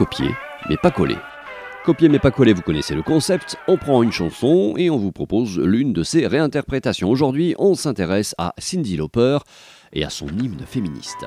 copier, mais pas coller. Copier mais pas coller, vous connaissez le concept. On prend une chanson et on vous propose l'une de ses réinterprétations. Aujourd'hui, on s'intéresse à Cindy Lauper et à son hymne féministe.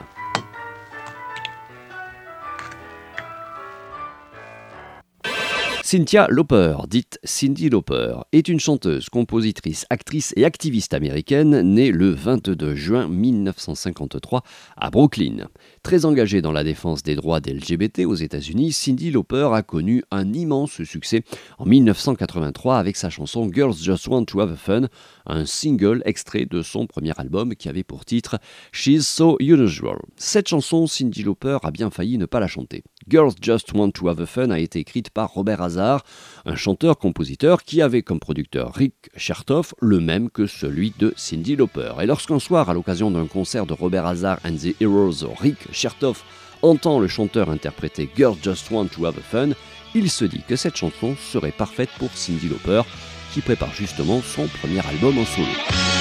Cynthia Lauper, dite Cindy Lauper, est une chanteuse, compositrice, actrice et activiste américaine née le 22 juin 1953 à Brooklyn. Très engagée dans la défense des droits des LGBT aux États-Unis, Cindy Lauper a connu un immense succès en 1983 avec sa chanson Girls Just Want to Have Fun, un single extrait de son premier album qui avait pour titre She's So Unusual. Cette chanson, Cindy Lauper a bien failli ne pas la chanter. Girls Just Want to Have Fun a été écrite par Robert Hazard, un chanteur-compositeur qui avait comme producteur Rick Chertoff, le même que celui de Cindy Lauper. Et lorsqu'un soir, à l'occasion d'un concert de Robert Hazard and the Heroes, Rick Chertoff entend le chanteur interpréter Girls Just Want to Have Fun, il se dit que cette chanson serait parfaite pour Cindy Lauper, qui prépare justement son premier album en solo.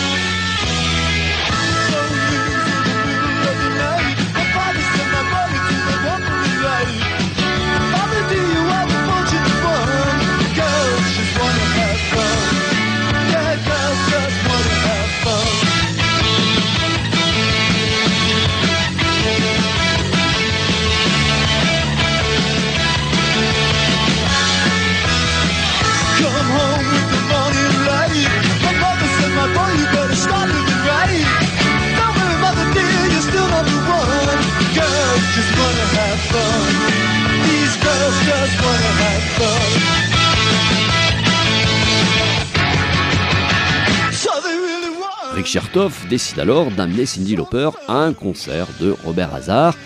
Chertoff décide alors d'amener Cindy Lauper à un concert de Robert Hazard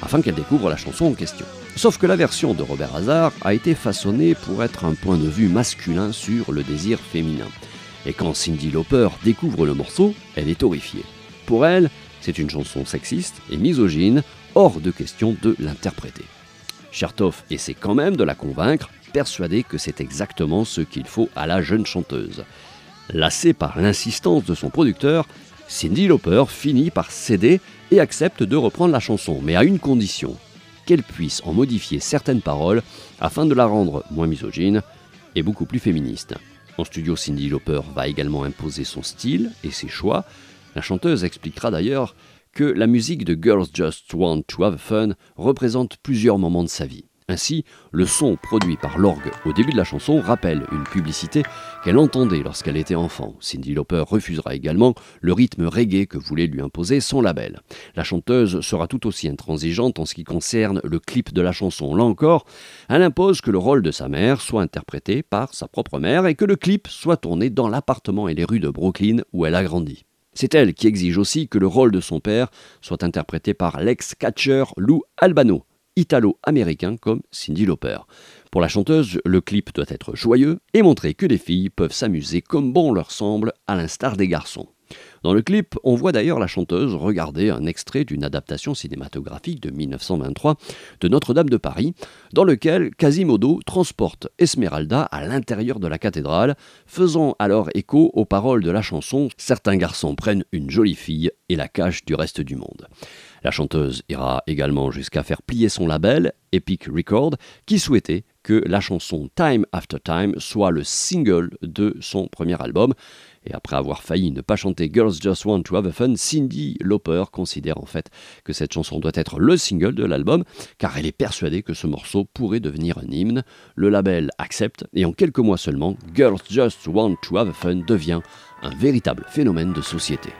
afin qu'elle découvre la chanson en question. Sauf que la version de Robert Hazard a été façonnée pour être un point de vue masculin sur le désir féminin. Et quand Cindy Lauper découvre le morceau, elle est horrifiée. Pour elle, c'est une chanson sexiste et misogyne, hors de question de l'interpréter. Chertoff essaie quand même de la convaincre, persuadé que c'est exactement ce qu'il faut à la jeune chanteuse. Lassée par l'insistance de son producteur, Cindy Lauper finit par céder et accepte de reprendre la chanson, mais à une condition qu'elle puisse en modifier certaines paroles afin de la rendre moins misogyne et beaucoup plus féministe. En studio, Cindy Lauper va également imposer son style et ses choix. La chanteuse expliquera d'ailleurs que la musique de Girls Just Want to Have Fun représente plusieurs moments de sa vie. Ainsi, le son produit par l'orgue au début de la chanson rappelle une publicité qu'elle entendait lorsqu'elle était enfant. Cindy Lauper refusera également le rythme reggae que voulait lui imposer son label. La chanteuse sera tout aussi intransigeante en ce qui concerne le clip de la chanson. Là encore, elle impose que le rôle de sa mère soit interprété par sa propre mère et que le clip soit tourné dans l'appartement et les rues de Brooklyn où elle a grandi. C'est elle qui exige aussi que le rôle de son père soit interprété par l'ex-catcher Lou Albano italo-américain comme Cindy Lauper. Pour la chanteuse, le clip doit être joyeux et montrer que les filles peuvent s'amuser comme bon leur semble, à l'instar des garçons. Dans le clip, on voit d'ailleurs la chanteuse regarder un extrait d'une adaptation cinématographique de 1923 de Notre-Dame de Paris, dans lequel Quasimodo transporte Esmeralda à l'intérieur de la cathédrale, faisant alors écho aux paroles de la chanson Certains garçons prennent une jolie fille et la cachent du reste du monde. La chanteuse ira également jusqu'à faire plier son label, Epic Record, qui souhaitait que la chanson Time After Time soit le single de son premier album. Et après avoir failli ne pas chanter Girls Just Want to Have a Fun, Cindy Lauper considère en fait que cette chanson doit être le single de l'album, car elle est persuadée que ce morceau pourrait devenir un hymne. Le label accepte, et en quelques mois seulement, Girls Just Want to Have a Fun devient un véritable phénomène de société.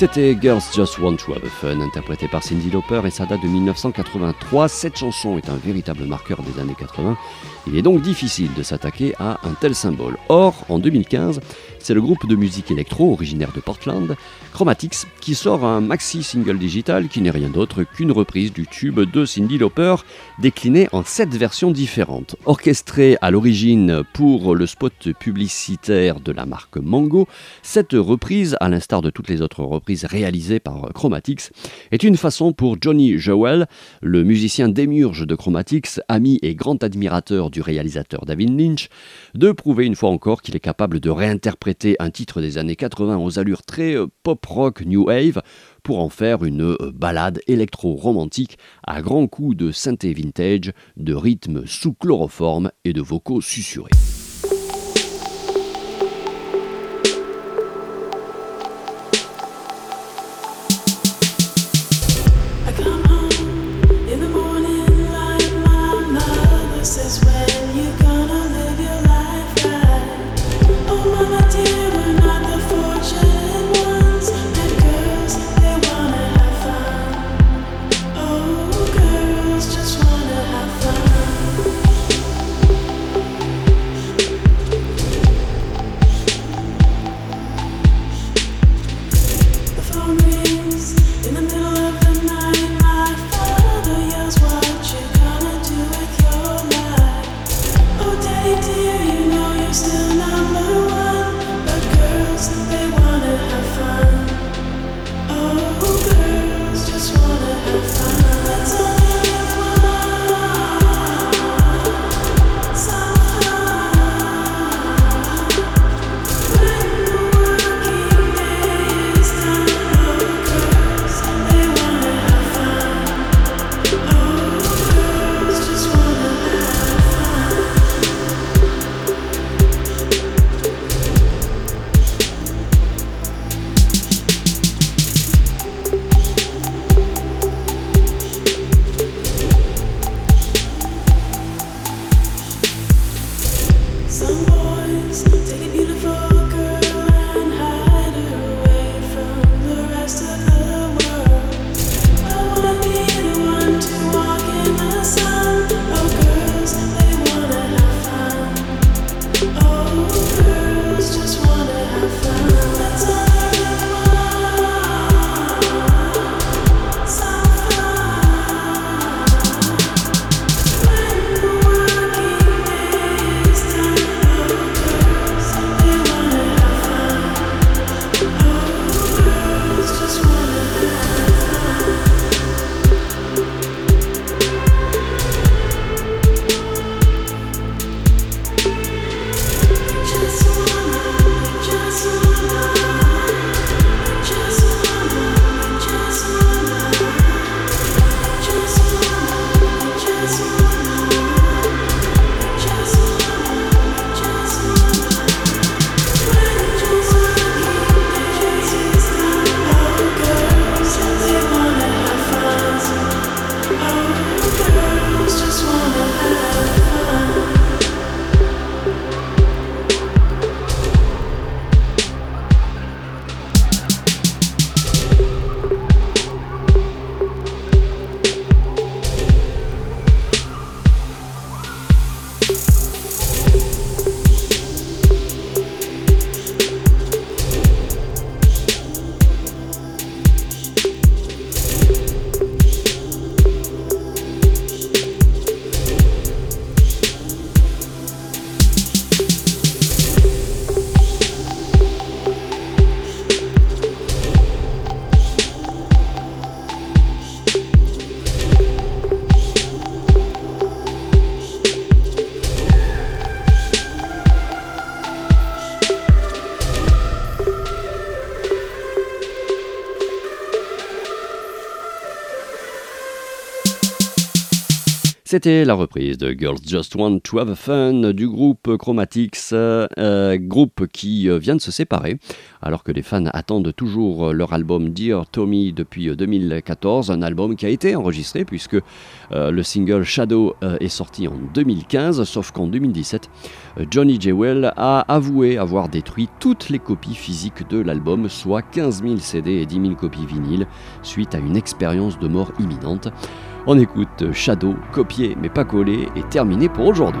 C'était Girls Just Want to Have a Fun, interprété par Cindy Lauper et ça date de 1983. Cette chanson est un véritable marqueur des années 80. Il est donc difficile de s'attaquer à un tel symbole. Or, en 2015, c'est le groupe de musique électro originaire de Portland, Chromatics, qui sort un maxi single digital qui n'est rien d'autre qu'une reprise du tube de Cindy Lauper, décliné en sept versions différentes. Orchestrée à l'origine pour le spot publicitaire de la marque Mango, cette reprise, à l'instar de toutes les autres reprises réalisées par Chromatics, est une façon pour Johnny Jewell, le musicien démurge de Chromatics, ami et grand admirateur du réalisateur David Lynch, de prouver une fois encore qu'il est capable de réinterpréter un titre des années 80 aux allures très euh, pop-rock new wave pour en faire une euh, balade électro-romantique à grands coups de synthé vintage, de rythmes sous chloroforme et de vocaux susurrés. C'était la reprise de Girls Just Want to Have Fun du groupe Chromatics, euh, groupe qui euh, vient de se séparer, alors que les fans attendent toujours leur album Dear Tommy depuis 2014, un album qui a été enregistré puisque euh, le single Shadow est sorti en 2015, sauf qu'en 2017, Johnny Jewel a avoué avoir détruit toutes les copies physiques de l'album, soit 15 000 CD et 10 000 copies vinyles, suite à une expérience de mort imminente. On écoute Shadow, copié mais pas collé, et terminé pour aujourd'hui.